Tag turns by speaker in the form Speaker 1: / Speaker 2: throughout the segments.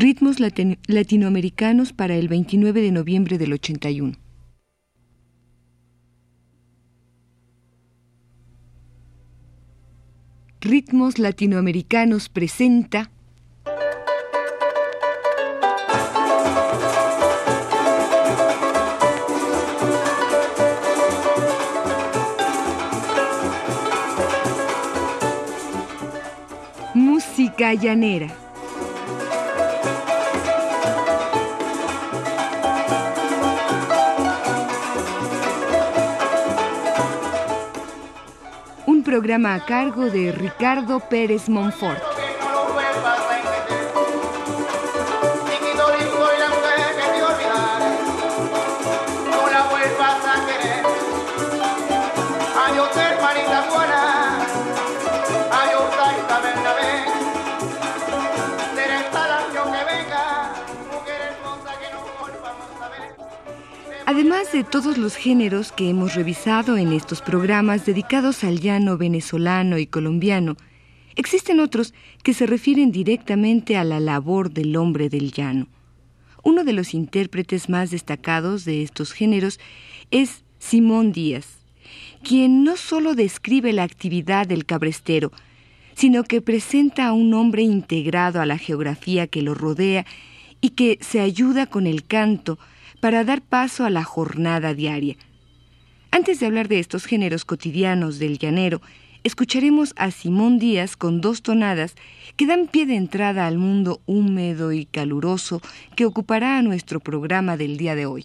Speaker 1: Ritmos latinoamericanos para el 29 de noviembre del 81. Ritmos latinoamericanos presenta Música llanera. Programa a cargo de Ricardo Pérez Monfort. De todos los géneros que hemos revisado en estos programas dedicados al llano venezolano y colombiano, existen otros que se refieren directamente a la labor del hombre del llano. Uno de los intérpretes más destacados de estos géneros es Simón Díaz, quien no solo describe la actividad del cabrestero, sino que presenta a un hombre integrado a la geografía que lo rodea y que se ayuda con el canto, para dar paso a la jornada diaria. Antes de hablar de estos géneros cotidianos del llanero, escucharemos a Simón Díaz con dos tonadas que dan pie de entrada al mundo húmedo y caluroso que ocupará nuestro programa del día de hoy.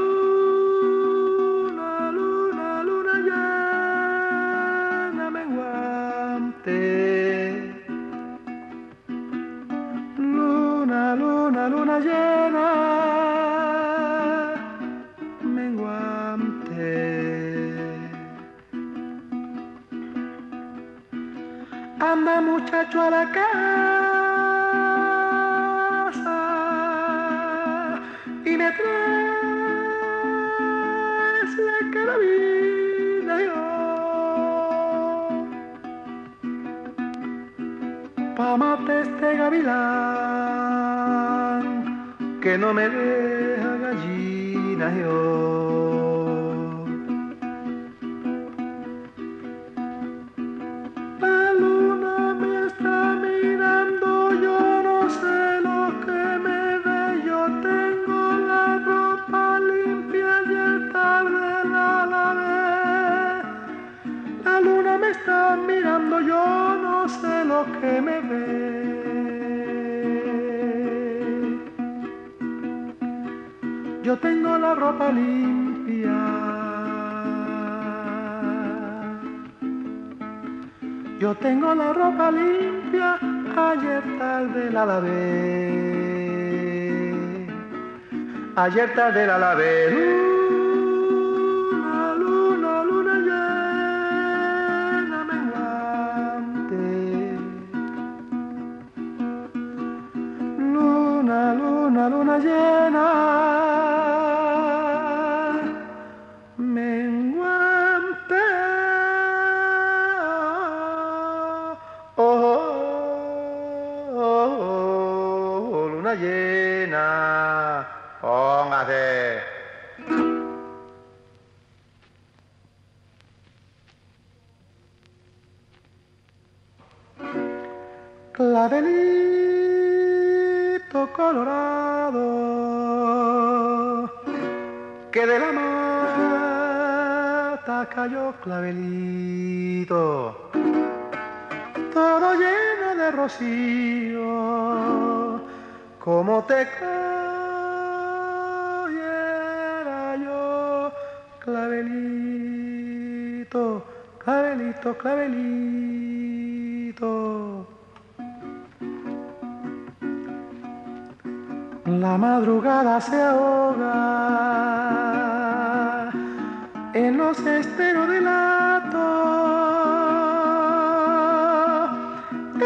Speaker 2: Ayer tarde la lavé. Clavelito La madrugada se ahoga en los esteros del lato.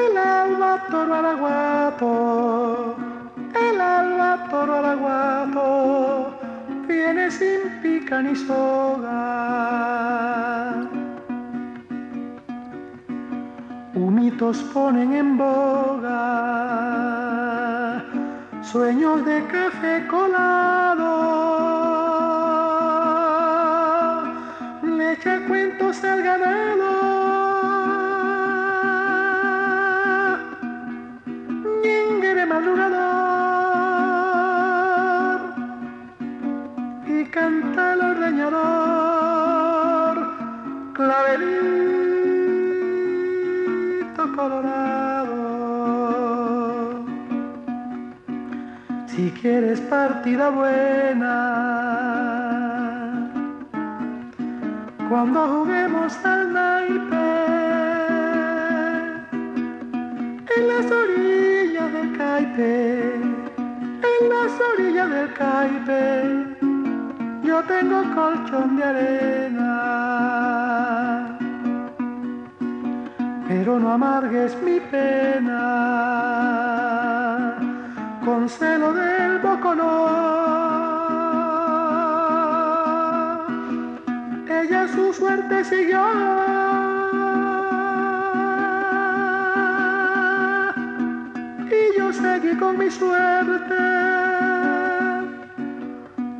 Speaker 2: El alba toro araguato, el alba toro araguato, viene sin pica ni soga. Ponen en boga sueños de café colado. Le echa cuentos al ganado. Quieres partida buena. Cuando juguemos al naipe en las orillas del caipe, en las orillas del caipe, yo tengo colchón de arena. Pero no amargues mi pena con celo del bocoló. Ella su suerte siguió. Y yo seguí con mi suerte.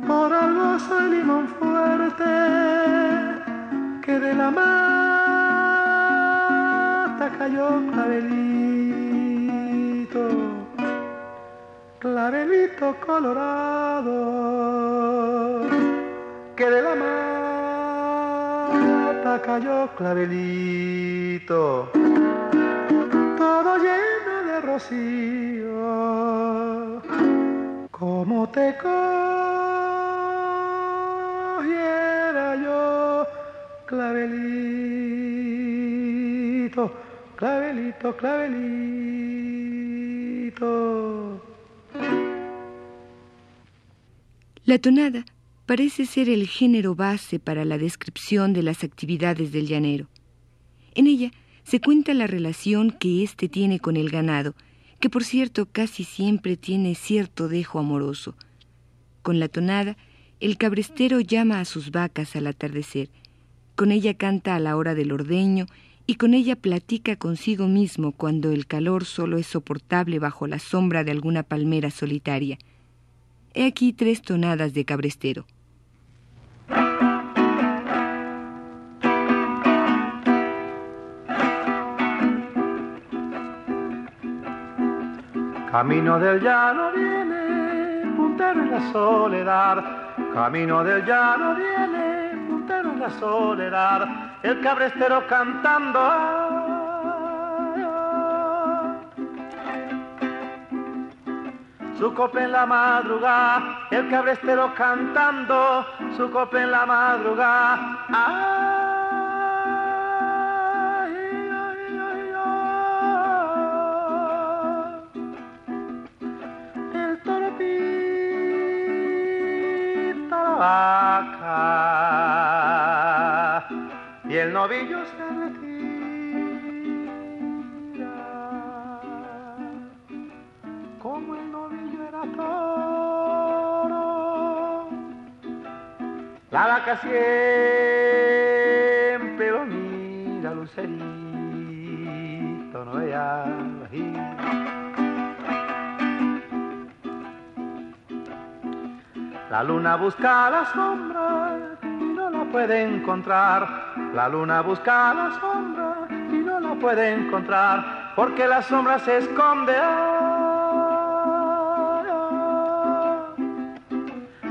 Speaker 2: Por algo soy limón fuerte que de la mata cayó clavelito clavelito colorado que de la mata cayó clavelito todo lleno de rocío. Como te cogiera yo clavelito clavelito clavelito
Speaker 1: La tonada parece ser el género base para la descripción de las actividades del llanero. En ella se cuenta la relación que éste tiene con el ganado, que por cierto casi siempre tiene cierto dejo amoroso. Con la tonada, el cabrestero llama a sus vacas al atardecer, con ella canta a la hora del ordeño y con ella platica consigo mismo cuando el calor solo es soportable bajo la sombra de alguna palmera solitaria. He aquí tres tonadas de cabrestero.
Speaker 2: Camino del llano viene, puntero en la soledad. Camino del llano viene, puntero en la soledad. El cabrestero cantando su copa en la madrugada, el cabrestero cantando, su copa en la madrugada. La vaca y el novillo se Siempre lo mira, lucerito, no La luna busca la sombra y no la puede encontrar. La luna busca la sombra y no la puede encontrar porque la sombra se esconde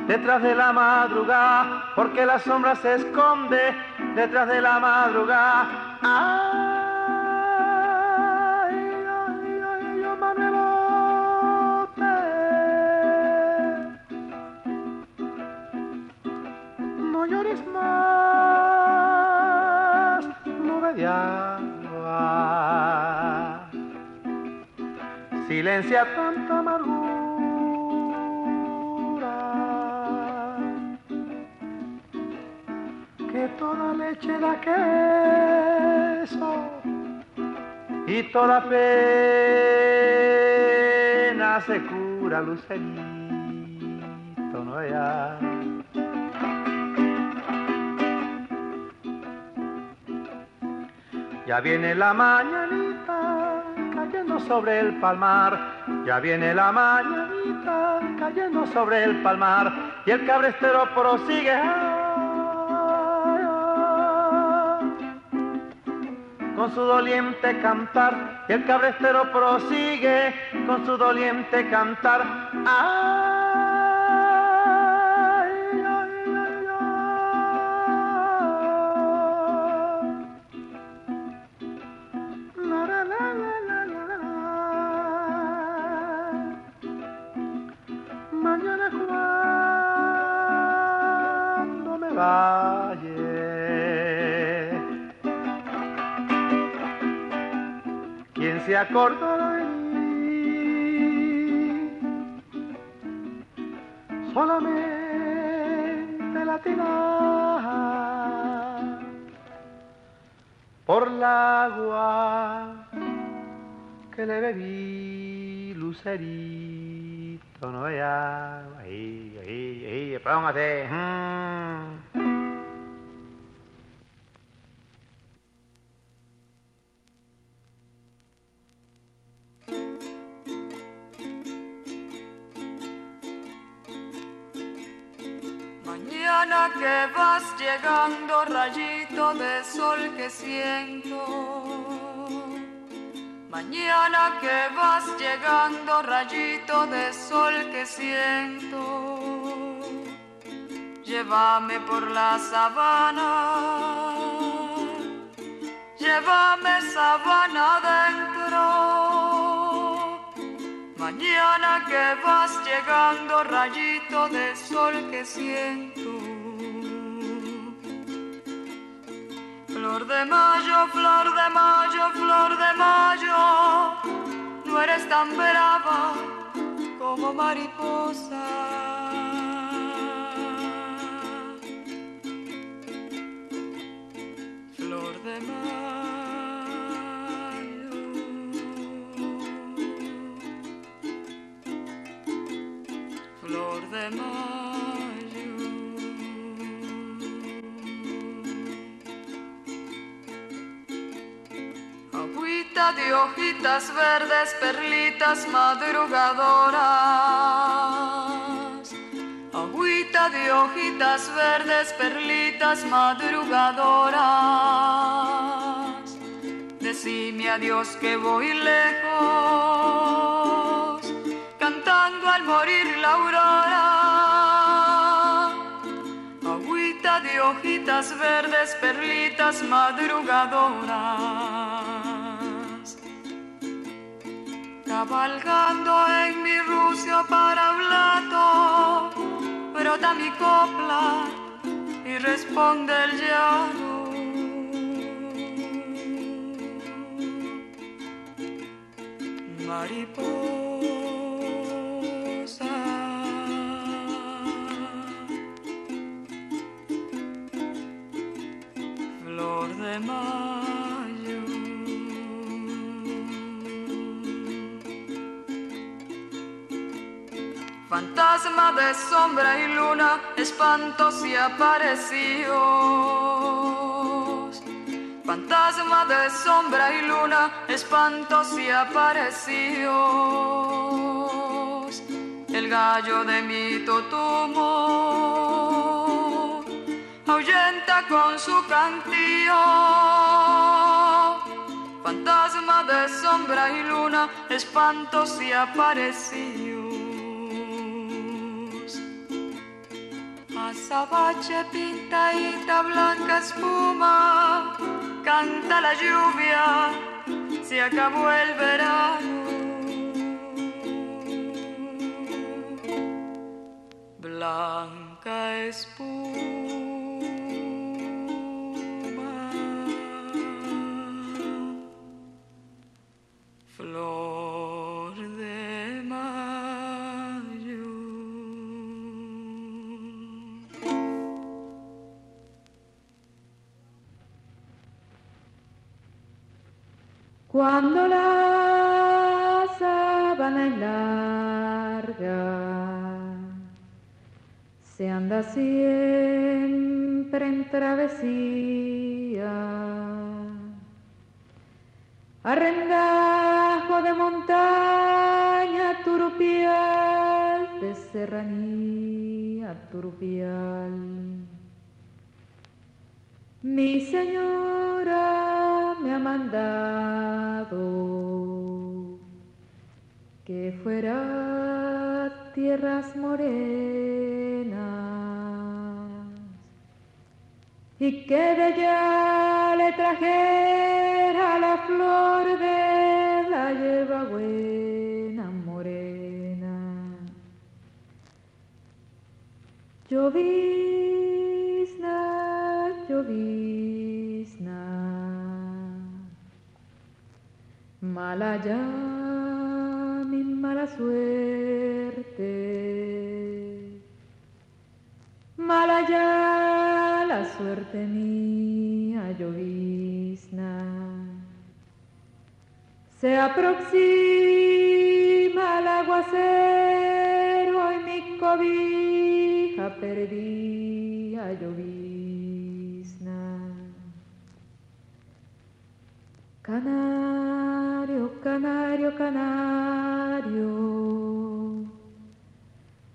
Speaker 2: detrás de la madrugada, porque la sombra se esconde detrás de la madrugada. Ay, ay, ay, ay, Manuelote. No llores más, nube de agua. Silencia tanta amargura toda leche da queso y toda pena se cura lucerito, no ya. Ya viene la mañanita cayendo sobre el palmar, ya viene la mañanita cayendo sobre el palmar y el cabrestero prosigue. Con su doliente cantar y el cabrestero prosigue con su doliente cantar. Ay, la, la, la, Mañana cuando me vaya se acordará de mí. Solamente la por el agua que le bebí, lucerito, no vea, ahí, ahí, ahí, póngase. Mm.
Speaker 3: Que vas llegando, rayito de sol que siento. Mañana que vas llegando, rayito de sol que siento. Llévame por la sabana, llévame sabana adentro Mañana que vas llegando, rayito de sol que siento. Flor de mayo, flor de mayo, flor de mayo, no eres tan brava como mariposa. Flor de mayo. de mayo. Agüita de hojitas verdes, perlitas madrugadoras. Agüita de hojitas verdes, perlitas madrugadoras. Decime adiós que voy lejos, cantando al morir la aurora. de hojitas verdes, perlitas madrugadoras. Cabalgando en mi rucio para blato, brota mi copla y responde el llano. Mariposa. mayo. Fantasma de sombra y luna, espantos y aparecidos. Fantasma de sombra y luna, espantos y aparecidos. El gallo de mi totumo ahuyenta con su cantillo. Fantasma de sombra y luna, espantos y aparecidos. Azabache pintadita blanca espuma, canta la lluvia, se acabó el verano. Blanca espuma.
Speaker 4: Arrendajo de montaña turupial, de serranía turupial. Mi señora me ha mandado que fuera tierras morenas y que de ella le la flor de la hierba buena morena. Yo llovizna. Mala ya mi mala suerte, mala ya la suerte mía llovizna. Se aproxima el aguacero y mi cobija perdida llovizna. Canario, canario, canario,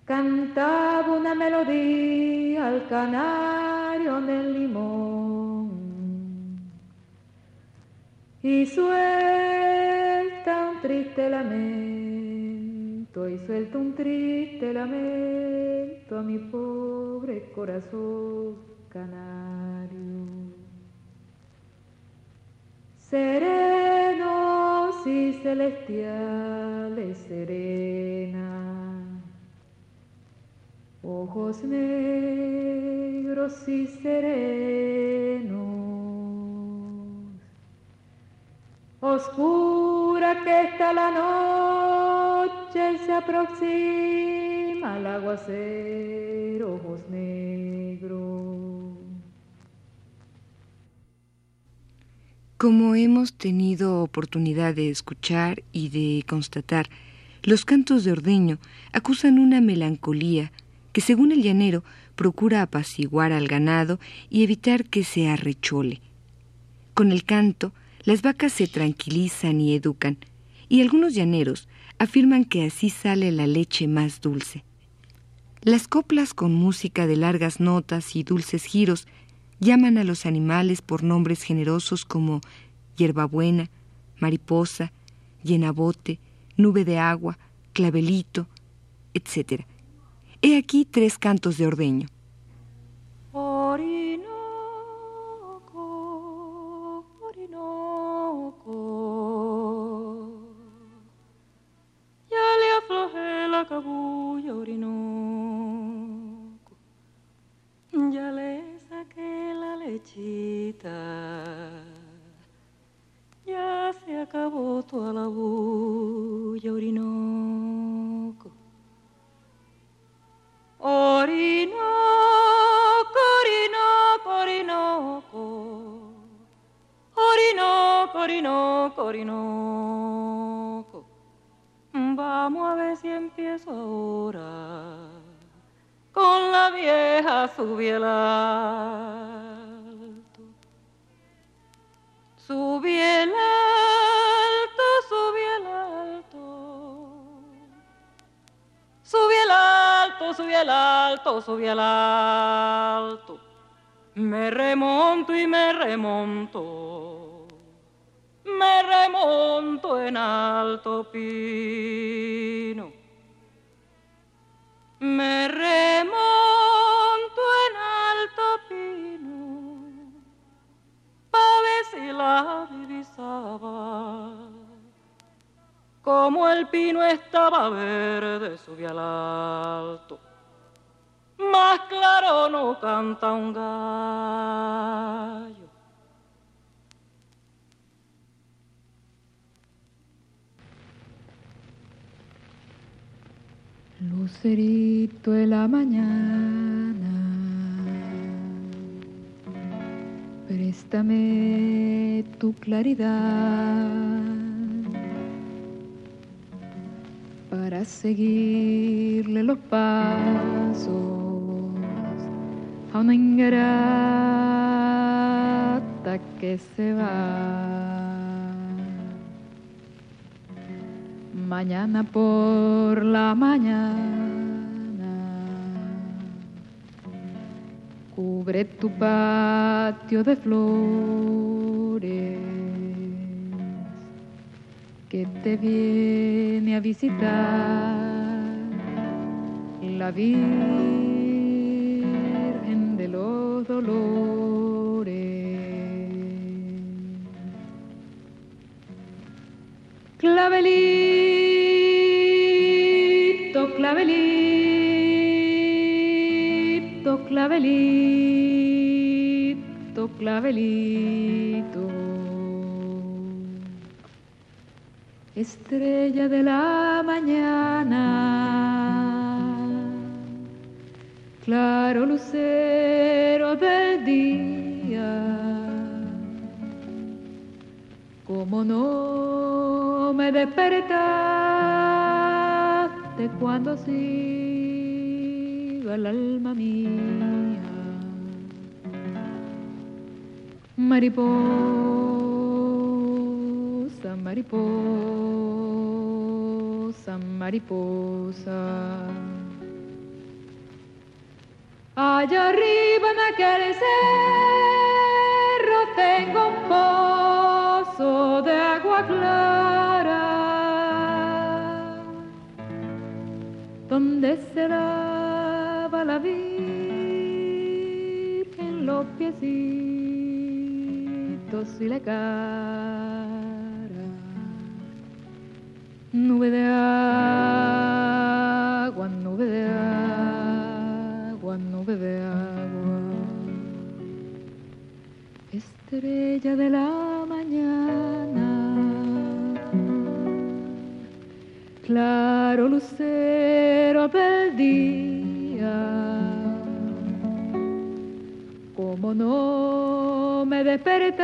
Speaker 4: cantaba una melodía al canario del limón y suelta un triste lamento y suelta un triste lamento a mi pobre corazón canario. Serenos y celestiales serena, ojos negros y serenos, oscura que está la noche se aproxima el aguacero, ojos negros.
Speaker 5: Como hemos tenido oportunidad de escuchar y de constatar, los cantos de ordeño acusan una melancolía que, según el llanero, procura apaciguar al ganado y evitar que se arrechole. Con el canto, las vacas se tranquilizan y educan, y algunos llaneros afirman que así sale la leche más dulce. Las coplas con música de largas notas y dulces giros Llaman a los animales por nombres generosos como hierbabuena, mariposa, llenabote, nube de agua, clavelito, etc. He aquí tres cantos de ordeño. Estaba verde, subí al alto. Más claro no canta un gallo.
Speaker 4: Lucerito de la mañana, préstame tu claridad para seguirle los pasos a una ingrata que se va. mañana por la mañana. Cubre tu patio de flores que te viene a visitar la Virgen de los Dolores. Clavelito, clavelito, clavelito, clavelito. Estrella de la mañana, claro lucero del día. Como no me despertaste cuando siga el alma mía. Mariposa, mariposa, mariposa. Allá arriba en aquel cerro tengo un pozo de agua clara donde se lava la Virgen los piecitos y la cara. Nube de agua, nube de agua, nube de agua. Estrella de la mañana, claro lucero del día. Como no me despertaste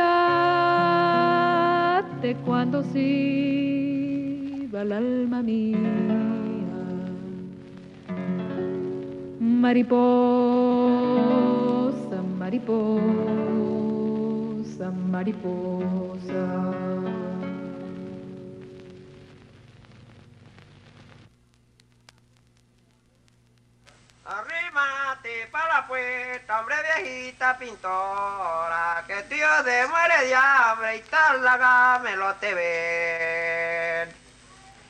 Speaker 4: cuando se iba el alma mía. Mariposa, mariposa, mariposa.
Speaker 6: Arrímate para la puerta, hombre viejita pintora, que tío de muere de hambre y tal me lo te ven.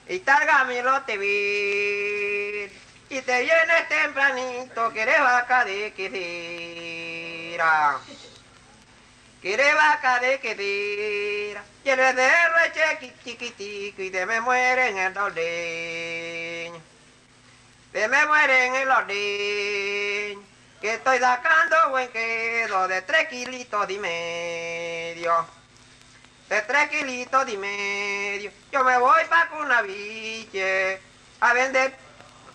Speaker 6: Y tal me lo te ven. Y te vienes tempranito, que eres vaca de quedira. Que eres vaca de quedira. Y eres de reche chiquitico y de me muere en el ordeño. De me muere en el ordeño. Que estoy sacando buen quedo de tres kilitos y medio. De tres kilitos y medio. Yo me voy pa' Cunaviche a vender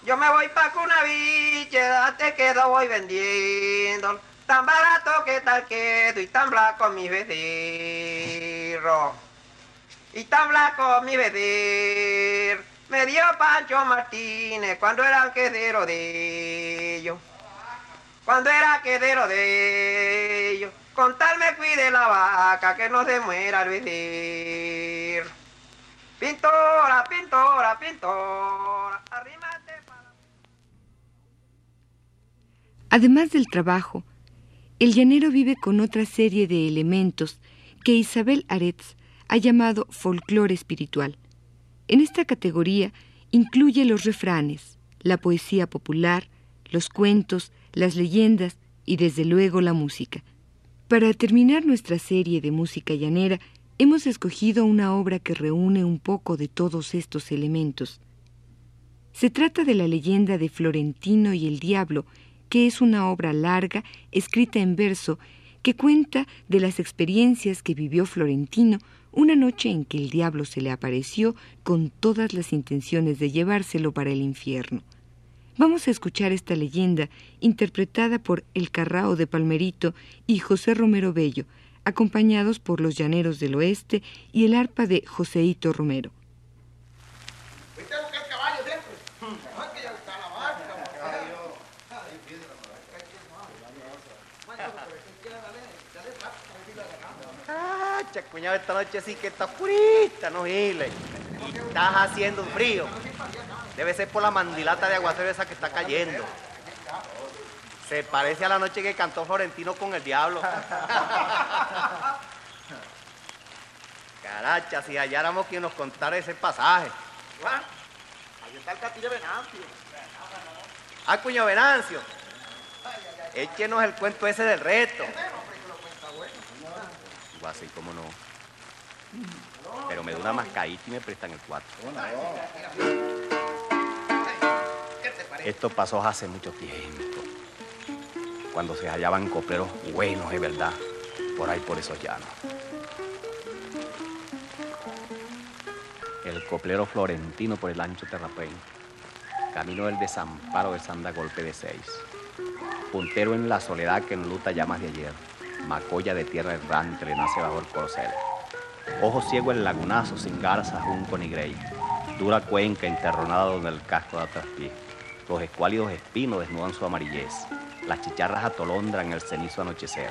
Speaker 6: yo me voy pa' Cunaviche, date que lo voy vendiendo. Tan barato que tal quedo y tan blanco mi becerro. Y tan blanco mi becerro. Me dio Pancho Martínez cuando era quedero de ellos. Cuando era quedero de ellos. Con cuide la vaca que no se muera el becerro. Pintora, pintora, pintora. Arrímate para...
Speaker 1: Además del trabajo, el llanero vive con otra serie de elementos que Isabel Aretz ha llamado folclore espiritual. En esta categoría incluye los refranes, la poesía popular, los cuentos, las leyendas y desde luego la música. Para terminar nuestra serie de música llanera, hemos escogido una obra que reúne un poco de todos estos elementos. Se trata de la leyenda de Florentino y el Diablo, que es una obra larga, escrita en verso, que cuenta de las experiencias que vivió Florentino una noche en que el diablo se le apareció con todas las intenciones de llevárselo para el infierno. Vamos a escuchar esta leyenda interpretada por El Carrao de Palmerito y José Romero Bello, acompañados por los Llaneros del Oeste y el arpa de Joseito Romero.
Speaker 7: Che, cuñado, esta noche sí que está oscurita, no gile. Y estás haciendo frío. Debe ser por la mandilata de aguacero esa que está cayendo. Se parece a la noche que cantó Florentino con el diablo. Caracha, si halláramos quien nos contara ese pasaje.
Speaker 8: Ahí está el castillo de Venancio.
Speaker 7: Ah, cuño Venancio. Échenos el cuento ese del reto. Así como no. Pero me da una mascadita y me prestan el cuarto. Esto pasó hace mucho tiempo. Cuando se hallaban copleros buenos de verdad, por ahí por esos llanos. El coplero florentino por el ancho terraplén. Camino del desamparo de Sanda Golpe de Seis. Puntero en la soledad que enluta llamas de ayer macolla de tierra errante le nace bajo el corcel. Ojo ciego el lagunazo sin garza, junco ni grey. Dura cuenca enterronada donde el casco da traspié. Los escuálidos espinos desnudan su amarillez. Las chicharras atolondran el cenizo anochecer.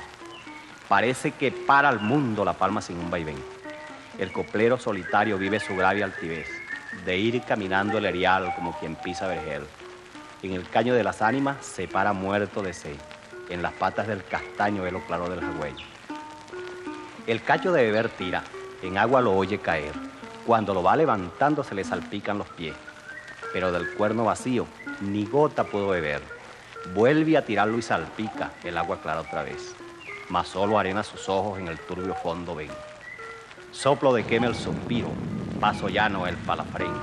Speaker 7: Parece que para el mundo la palma sin un vaivén. El coplero solitario vive su grave altivez, de ir caminando el erial como quien pisa vergel. En el caño de las ánimas se para muerto de sed en las patas del castaño ve lo claro del jagüey. El cacho de beber tira, en agua lo oye caer. Cuando lo va levantando se le salpican los pies. Pero del cuerno vacío ni gota pudo beber. Vuelve a tirarlo y salpica el agua clara otra vez. Mas solo arena sus ojos en el turbio fondo ven. Soplo de queme el suspiro, paso llano el palafrén.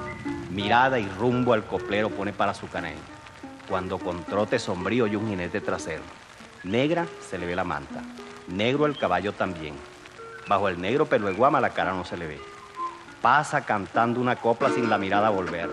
Speaker 7: Mirada y rumbo al coplero pone para su canén. Cuando con trote sombrío y un jinete trasero Negra se le ve la manta, negro el caballo también. Bajo el negro pelo de guama la cara no se le ve. Pasa cantando una copla sin la mirada volver.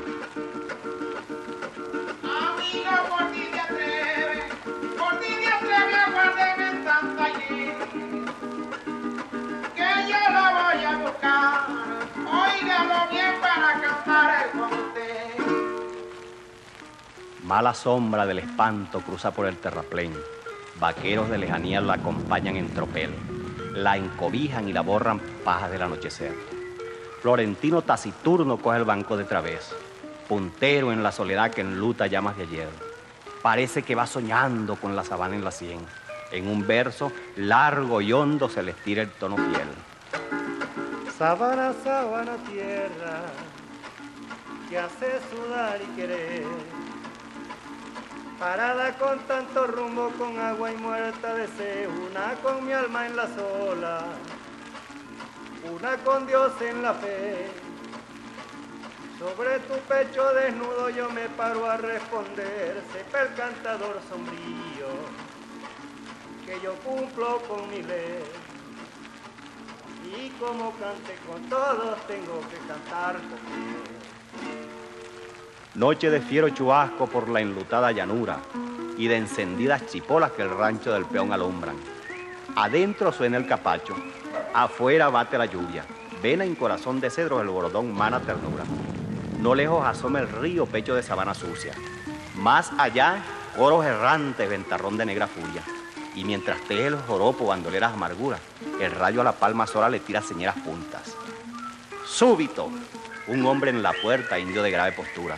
Speaker 7: Mala sombra del espanto cruza por el terraplén Vaqueros de lejanía la acompañan en tropel, la encobijan y la borran pajas del anochecer. Florentino taciturno coge el banco de través, puntero en la soledad que enluta llamas de ayer. Parece que va soñando con la sabana en la sien. En un verso largo y hondo se le estira el tono fiel.
Speaker 2: Sabana, sabana, tierra, que hace sudar y querer Parada con tanto rumbo, con agua y muerta de sed, una con mi alma en la sola, una con Dios en la fe. Sobre tu pecho desnudo yo me paro a responder, sepa el cantador sombrío, que yo cumplo con mi ley. Y como cante con todos, tengo que cantar con él.
Speaker 7: Noche de fiero chubasco por la enlutada llanura y de encendidas chipolas que el rancho del peón alumbran. Adentro suena el capacho, afuera bate la lluvia, vena en corazón de cedro el borodón mana ternura. No lejos asoma el río pecho de sabana sucia. Más allá, coros errantes, ventarrón de negra furia. Y mientras teje el joropo bandoleras amarguras, el rayo a la palma sola le tira señeras puntas. Súbito, un hombre en la puerta, indio de grave postura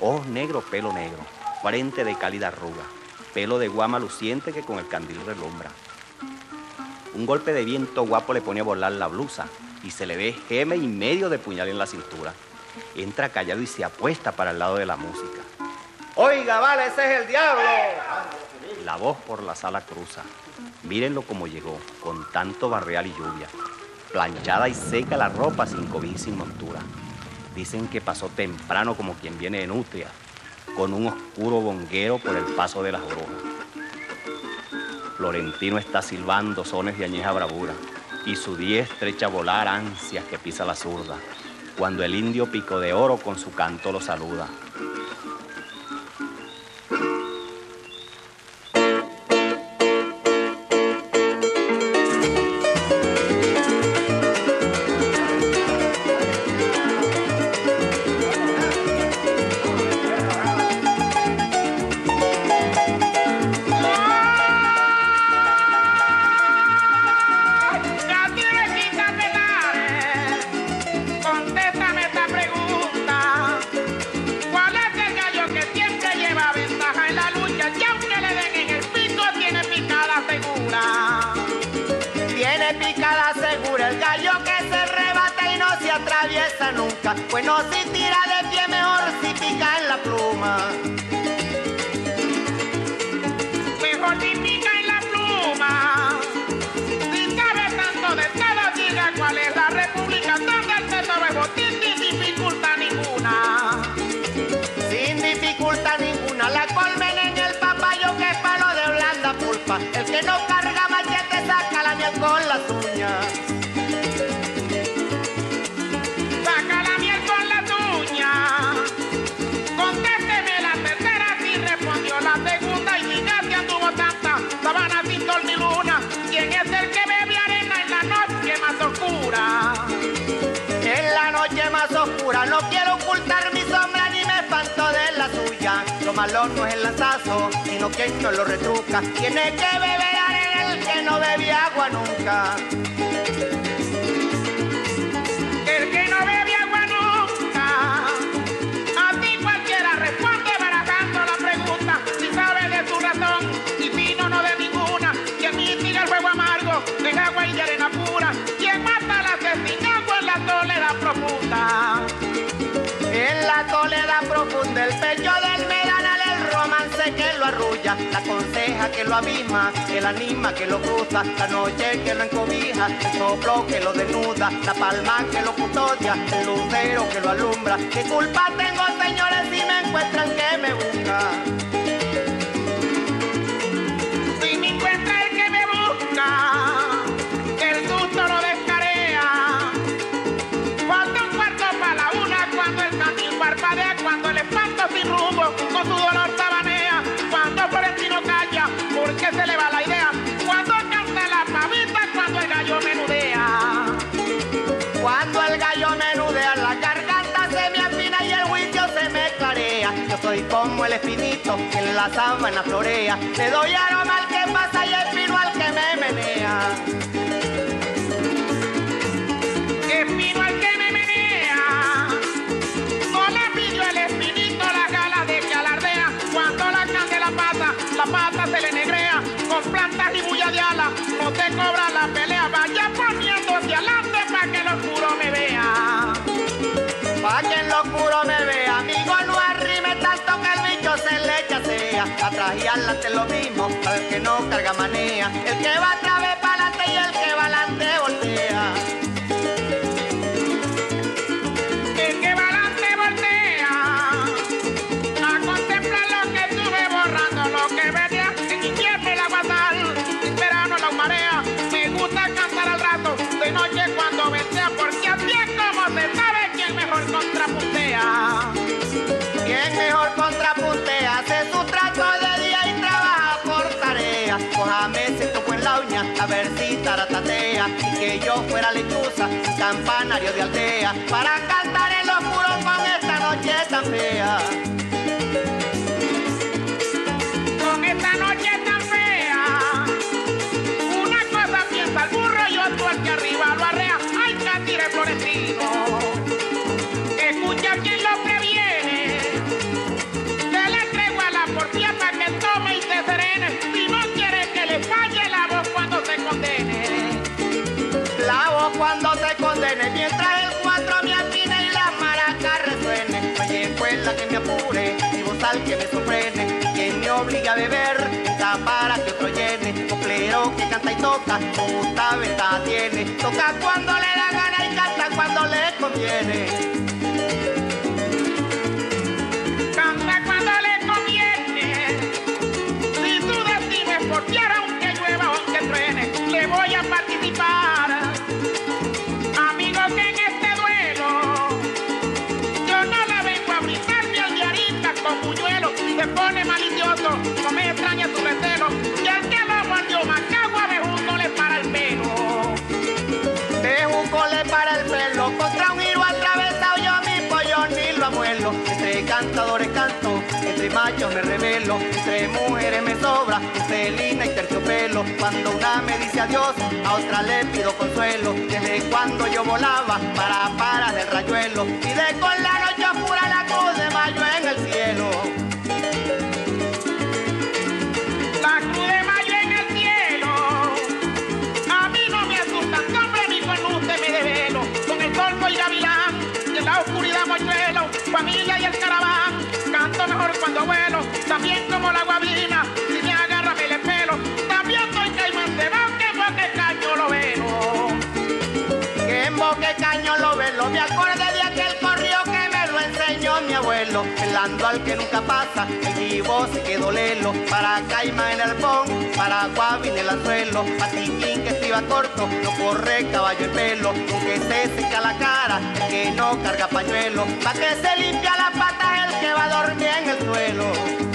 Speaker 7: Ojos negros, pelo negro, frente de cálida arruga, pelo de guama luciente que con el candil relumbra. Un golpe de viento guapo le pone a volar la blusa y se le ve geme y medio de puñal en la cintura. Entra callado y se apuesta para el lado de la música. Oiga, vale, ese es el diablo. La voz por la sala cruza. Mírenlo como llegó, con tanto barreal y lluvia. planchada y seca la ropa sin cobija y sin montura. Dicen que pasó temprano como quien viene de nutria, con un oscuro bonguero por el paso de las brujas. Florentino está silbando sones de añeja bravura y su diestra echa a volar ansias que pisa la zurda, cuando el indio pico de oro con su canto lo saluda.
Speaker 8: Malo no es el lanzazo, sino quien no lo retruca. Tiene que beber arena el que no bebe agua nunca. Arrulla, la conseja que lo abisma, el anima que lo cruza, la noche que lo encobija, el soplo que lo desnuda, la palma que lo custodia, el lucero que lo alumbra. ¿Qué culpa tengo, señores, si me encuentran que me busca? Soy como el espinito en la sábana florea. Te doy aroma Atrás y adelante lo mismo, para el que no carga manea. El que va otra vez para adelante y el que va adelante voltea. A ver si taratatea. Y que yo fuera lechuza, campanario de aldea, para cantar en los muros con esta noche tan fea. Con esta noche quien me obliga a beber, está para que otro llene. Coplero
Speaker 9: que canta y toca, gusta ventaja tiene. Toca cuando le da gana y canta cuando le conviene. Entre machos me revelo, entre mujeres me sobra, entre lina y terciopelo. Cuando una me dice adiós, a otra le pido consuelo. Desde cuando yo volaba para para del rayuelo, y de con la noche oscura la cruz de mayo en el cielo.
Speaker 8: También como la guabina, si me agarra me le pelo. También soy caimán de que porque caño lo velo.
Speaker 9: Que en boque caño lo velo, me acordé de aquel corrió que me lo enseñó mi abuelo. Pelando al que nunca pasa, el vivo se quedó lelo. Para caima en el pon, para guabin el anzuelo. Patiquín que estriba corto, no corre caballo en pelo. Aunque se seca la cara, el que no carga pañuelo. Pa' que se limpia la pata el que va a dormir en el suelo.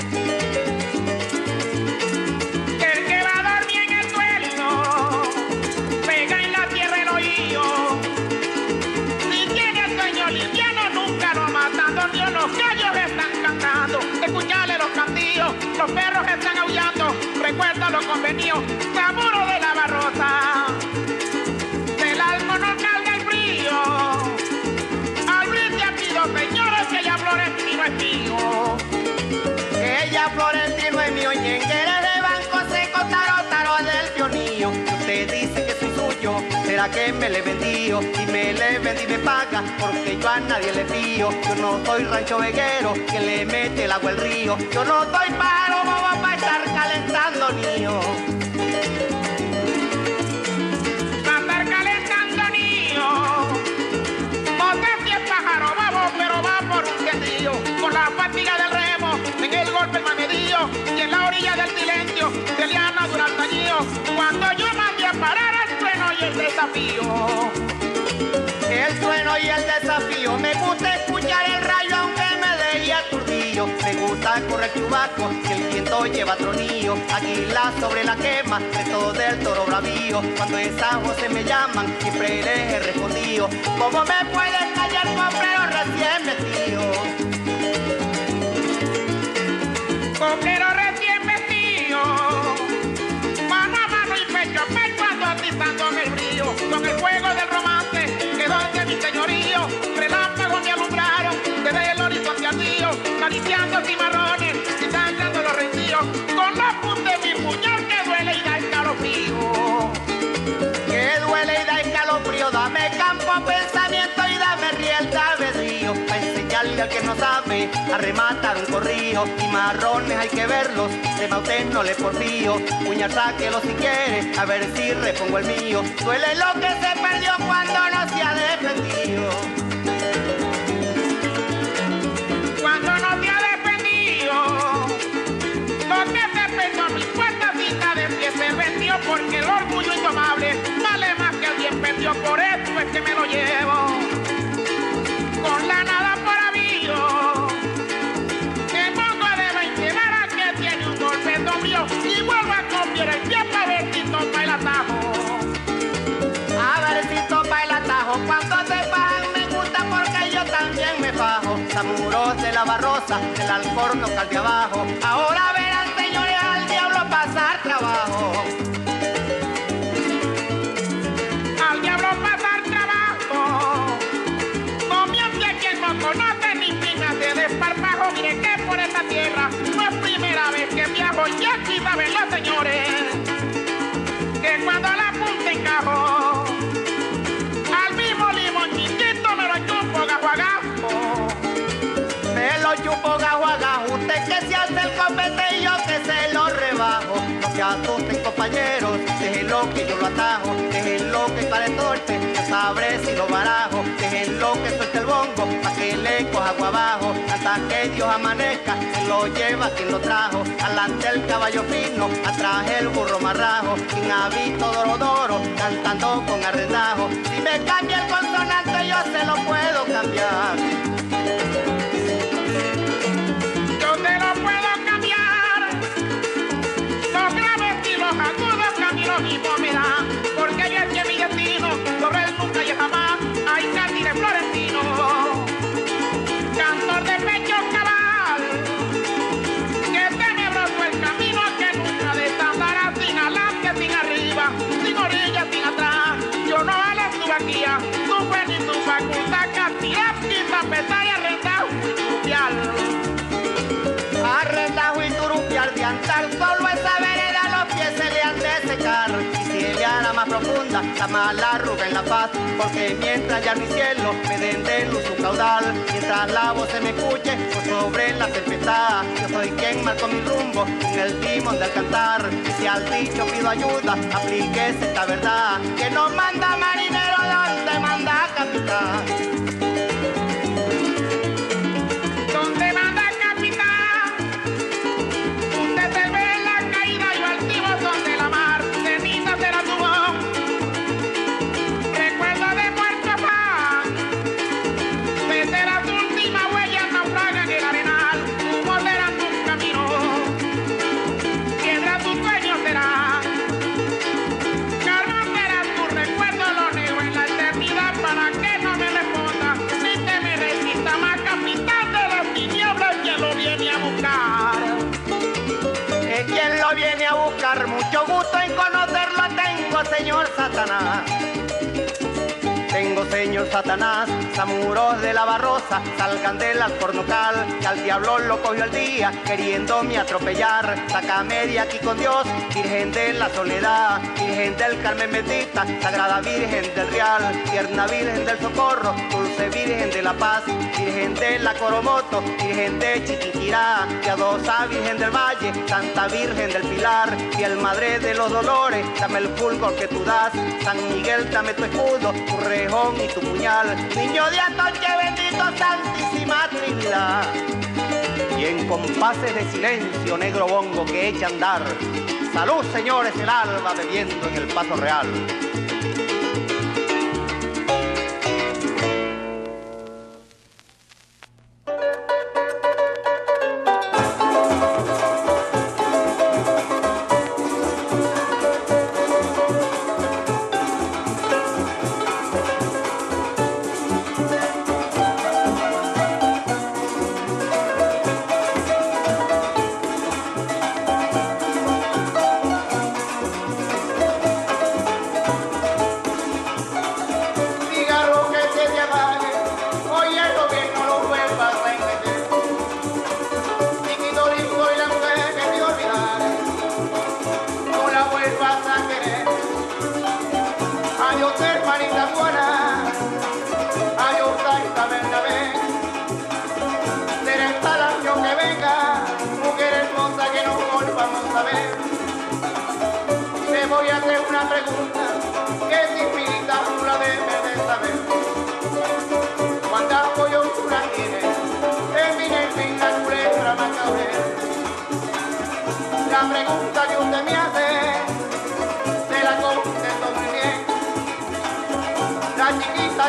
Speaker 8: Que
Speaker 9: me le vendío y me le vendí y me paga porque yo a nadie le fío. Yo no soy rancho veguero que le mete el agua al río. Yo no soy paro bobo para estar calentando niño.
Speaker 8: El trueno y el desafío,
Speaker 9: me gusta escuchar el rayo aunque me deje aturdido. Me gusta correr chubaco, que el viento lleva tronillo. Águila sobre la quema, reto del toro bravío. Cuando en San José me llaman, siempre les he respondido. ¿Cómo me puedes callar, comprero recién metido?
Speaker 8: Coquero recién con el fuego del que
Speaker 9: no sabe a rematar un corrido. Y marrones hay que verlos, de usted no le porfío. Puñal sáquelo si quiere, a ver si repongo el mío. Duele lo que se perdió cuando no se ha defendido. Alcorno cal abajo. Ahora verán,
Speaker 8: azoten compañeros, déjenlo que yo lo
Speaker 9: atajo, déjenlo que para el norte, ya sabré si lo barajo, déjenlo que suelte el bongo, pa' que le coja agua abajo, hasta que Dios amanezca, se lo lleva quien lo trajo, alante el caballo fino, atrás el burro marrajo, sin hábito dorodoro, cantando con arredajo, si me cambia el consonante yo se lo puedo cambiar. Profunda, la mala arruga en la paz, porque mientras ya mi cielo me den de luz su caudal, mientras la voz se me escuche por sobre la tempestad, yo soy quien marco mi rumbo con el timón del cantar. Y si al dicho pido ayuda, aplíquese esta verdad, que no manda marinero donde manda capitán. Es quien lo viene a buscar, mucho gusto en conocerlo tengo, señor Satanás. Tengo, señor Satanás, zamuros de la barrosa, salgan del alcornocal, que al diablo lo cogió el día, queriéndome atropellar. Sácame de aquí con Dios, Virgen de la soledad, Virgen del Carmen bendita, Sagrada Virgen del Real, tierna Virgen del Socorro, dulce Virgen de la Paz, Virgen de la Coromoto, Virgen de Chiquinquirá, piadosa Virgen del Valle, Santa Virgen del Pilar, fiel Madre de los Dolores, dame el fulgor que tú das, San Miguel dame tu escudo, tu y tu puñal, niño de Atoche bendito Santísima Trinidad. Y en compases de silencio, negro bongo que echa a andar, salud señores el alba bebiendo en el paso real.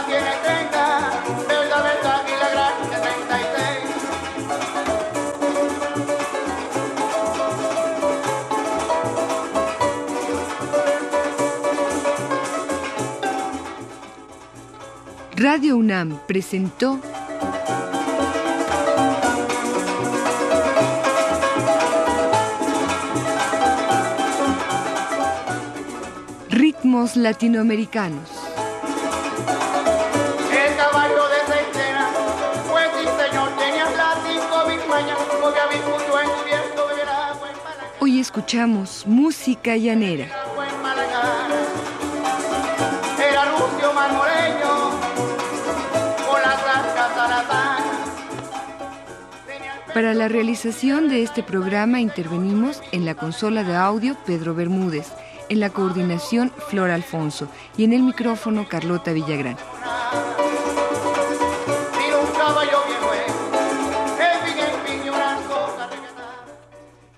Speaker 10: Tiene 30, verdad, verdad, y la grande
Speaker 1: Radio UNAM presentó Ritmos latinoamericanos.
Speaker 10: El caballo de centena, pues sí señor, tenía plástico, big maña, porque había mucho encubierto del agua en Malaga,
Speaker 1: Hoy escuchamos música llanera. Para la realización de este programa intervenimos en la consola de audio Pedro Bermúdez,
Speaker 9: En la coordinación, Flor Alfonso. Y en el micrófono, Carlota Villagrán.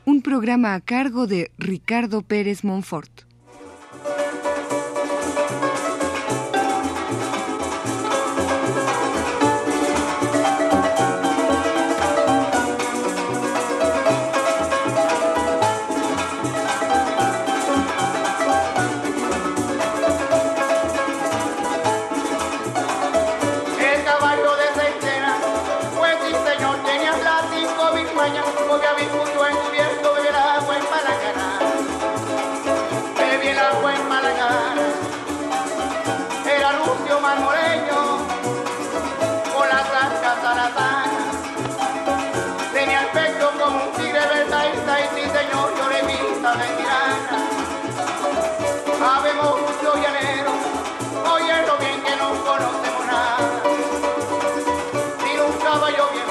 Speaker 1: Un
Speaker 9: programa a cargo de Ricardo Pérez Monfort.
Speaker 1: Habemos justo y anero, lo bien que no conocemos nada. Tiene un caballo bien